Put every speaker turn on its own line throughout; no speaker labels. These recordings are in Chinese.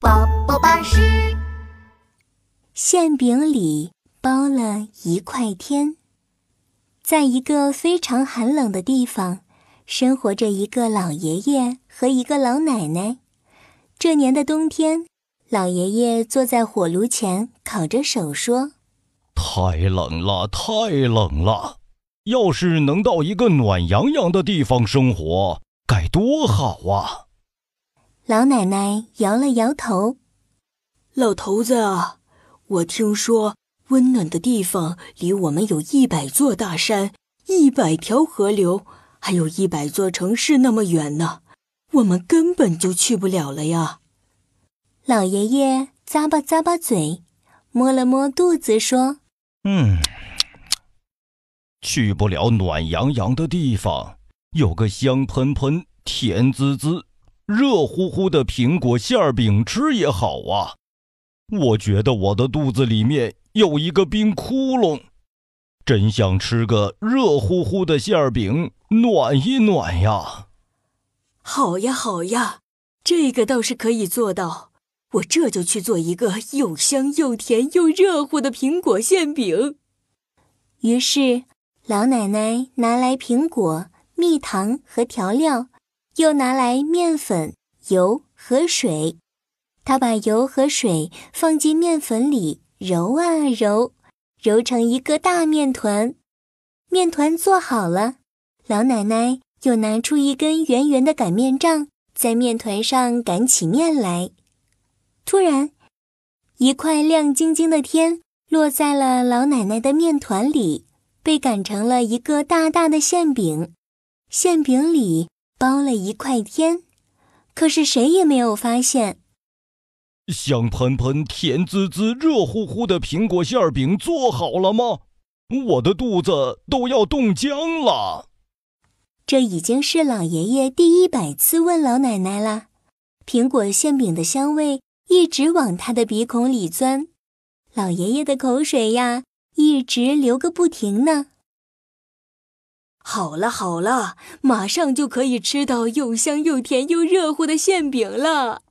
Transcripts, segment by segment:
宝宝巴士。
馅饼里包了一块天。在一个非常寒冷的地方，生活着一个老爷爷和一个老奶奶。这年的冬天，老爷爷坐在火炉前烤着手说：“
太冷了，太冷了！要是能到一个暖洋洋的地方生活，该多好啊！”
老奶奶摇了摇头：“
老头子啊。”我听说，温暖的地方离我们有一百座大山、一百条河流，还有一百座城市那么远呢，我们根本就去不了了呀！
老爷爷咂巴咂巴嘴，摸了摸肚子，说：“
嗯，去不了暖洋洋的地方，有个香喷喷、甜滋滋、热乎乎的苹果馅饼吃也好啊。”我觉得我的肚子里面有一个冰窟窿，真想吃个热乎乎的馅饼暖一暖呀！
好呀，好呀，这个倒是可以做到。我这就去做一个又香又甜又热乎的苹果馅饼。
于是，老奶奶拿来苹果、蜜糖和调料，又拿来面粉、油和水。他把油和水放进面粉里，揉啊揉，揉成一个大面团。面团做好了，老奶奶又拿出一根圆圆的擀面杖，在面团上擀起面来。突然，一块亮晶晶的天落在了老奶奶的面团里，被擀成了一个大大的馅饼。馅饼里包了一块天，可是谁也没有发现。
香喷喷、甜滋滋、热乎乎的苹果馅饼做好了吗？我的肚子都要冻僵了。
这已经是老爷爷第一百次问老奶奶了。苹果馅饼的香味一直往他的鼻孔里钻，老爷爷的口水呀，一直流个不停呢。
好了好了，马上就可以吃到又香又甜又热乎的馅饼了。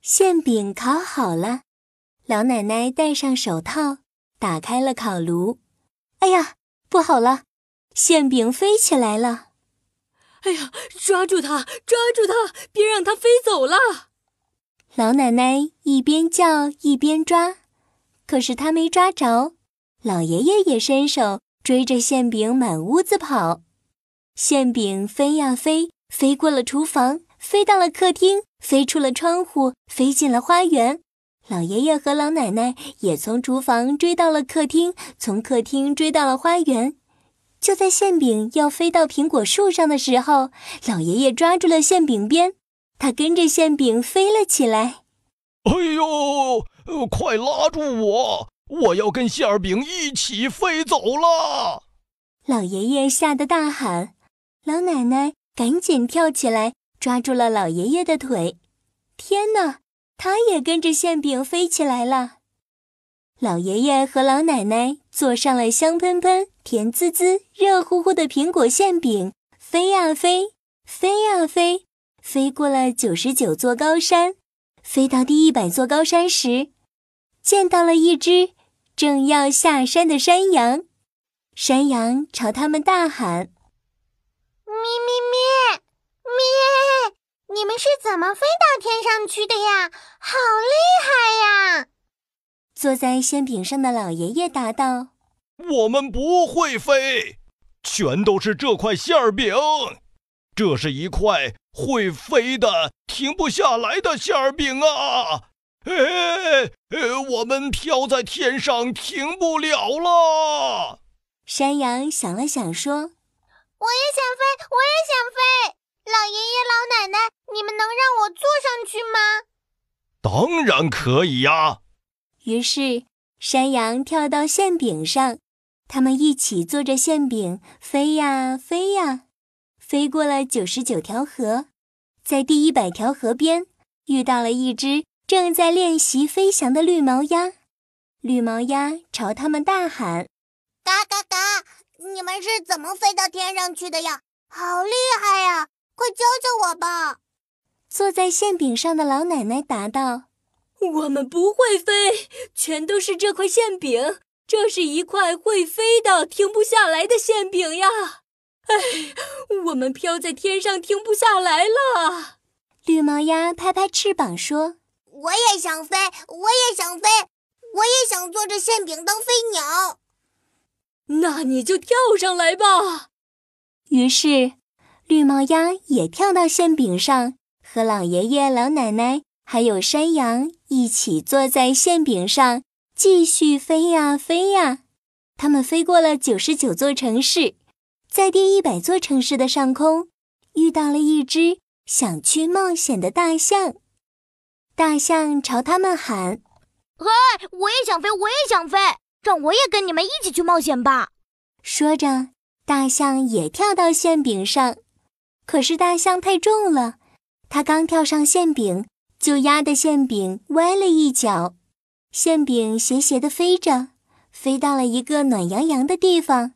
馅饼烤好了，老奶奶戴上手套，打开了烤炉。哎呀，不好了，馅饼飞起来了！
哎呀，抓住它，抓住它，别让它飞走了！
老奶奶一边叫一边抓，可是她没抓着。老爷爷也伸手追着馅饼满屋子跑，馅饼飞呀飞，飞过了厨房。飞到了客厅，飞出了窗户，飞进了花园。老爷爷和老奶奶也从厨房追到了客厅，从客厅追到了花园。就在馅饼要飞到苹果树上的时候，老爷爷抓住了馅饼边，他跟着馅饼飞了起来。
哎呦，快拉住我！我要跟馅饼一起飞走了！
老爷爷吓得大喊，老奶奶赶紧跳起来。抓住了老爷爷的腿，天哪，他也跟着馅饼飞起来了。老爷爷和老奶奶坐上了香喷喷、甜滋滋、热乎乎的苹果馅饼，飞呀飞，飞呀飞，飞过了九十九座高山，飞到第一百座高山时，见到了一只正要下山的山羊。山羊朝他们大喊：“
咪咪咪！”咩！你们是怎么飞到天上去的呀？好厉害呀！
坐在馅饼上的老爷爷答道：“
我们不会飞，全都是这块馅儿饼。这是一块会飞的、停不下来的馅儿饼啊！哎，我们飘在天上停不了了。”
山羊想了想说：“
我也想飞，我也想飞。”老爷爷、老奶奶，你们能让我坐上去吗？
当然可以呀！
于是山羊跳到馅饼上，他们一起坐着馅饼飞呀飞呀，飞过了九十九条河，在第一百条河边遇到了一只正在练习飞翔的绿毛鸭。绿毛鸭朝他们大喊：“
嘎嘎嘎！你们是怎么飞到天上去的呀？好厉害呀！”快教教我吧！
坐在馅饼上的老奶奶答道：“
我们不会飞，全都是这块馅饼。这是一块会飞的、停不下来的馅饼呀！哎，我们飘在天上，停不下来了。”
绿毛鸭拍拍翅膀说：“
我也想飞，我也想飞，我也想坐着馅饼当飞鸟。”
那你就跳上来吧。
于是，绿毛鸭也跳到馅饼上，和老爷爷、老奶奶还有山羊一起坐在馅饼上，继续飞呀飞呀。他们飞过了九十九座城市，在第一百座城市的上空，遇到了一只。想去冒险的大象，大象朝他们喊：“
嘿，我也想飞，我也想飞，让我也跟你们一起去冒险吧！”
说着，大象也跳到馅饼上。可是大象太重了，它刚跳上馅饼，就压得馅饼歪了一角，馅饼斜斜地飞着，飞到了一个暖洋洋的地方，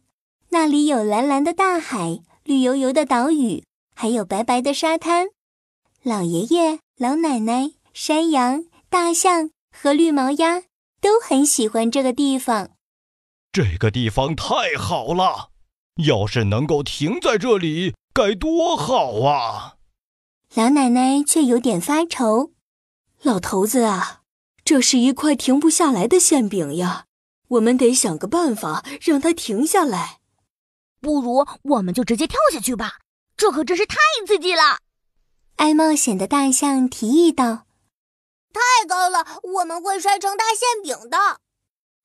那里有蓝蓝的大海，绿油油的岛屿。还有白白的沙滩，老爷爷、老奶奶、山羊、大象和绿毛鸭都很喜欢这个地方。
这个地方太好了，要是能够停在这里，该多好啊！
老奶奶却有点发愁：“
老头子啊，这是一块停不下来的馅饼呀，我们得想个办法让它停下来。
不如我们就直接跳下去吧。”这可真是太刺激了！
爱冒险的大象提议道：“
太高了，我们会摔成大馅饼的。”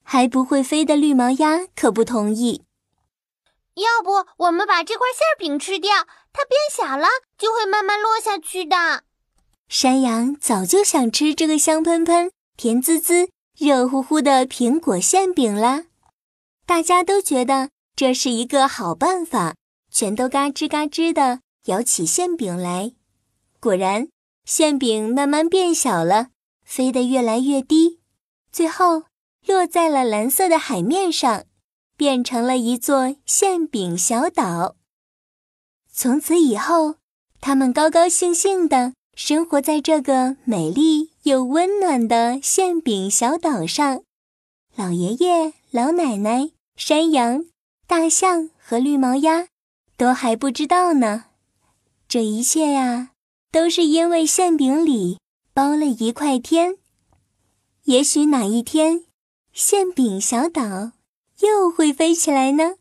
还不会飞的绿毛鸭可不同意。
要不我们把这块馅饼吃掉，它变小了就会慢慢落下去的。
山羊早就想吃这个香喷喷、甜滋滋、热乎乎的苹果馅饼啦，大家都觉得这是一个好办法。全都嘎吱嘎吱的咬起馅饼来，果然，馅饼慢慢变小了，飞得越来越低，最后落在了蓝色的海面上，变成了一座馅饼小岛。从此以后，他们高高兴兴地生活在这个美丽又温暖的馅饼小岛上。老爷爷、老奶奶、山羊、大象和绿毛鸭。都还不知道呢，这一切呀，都是因为馅饼里包了一块天。也许哪一天，馅饼小岛又会飞起来呢？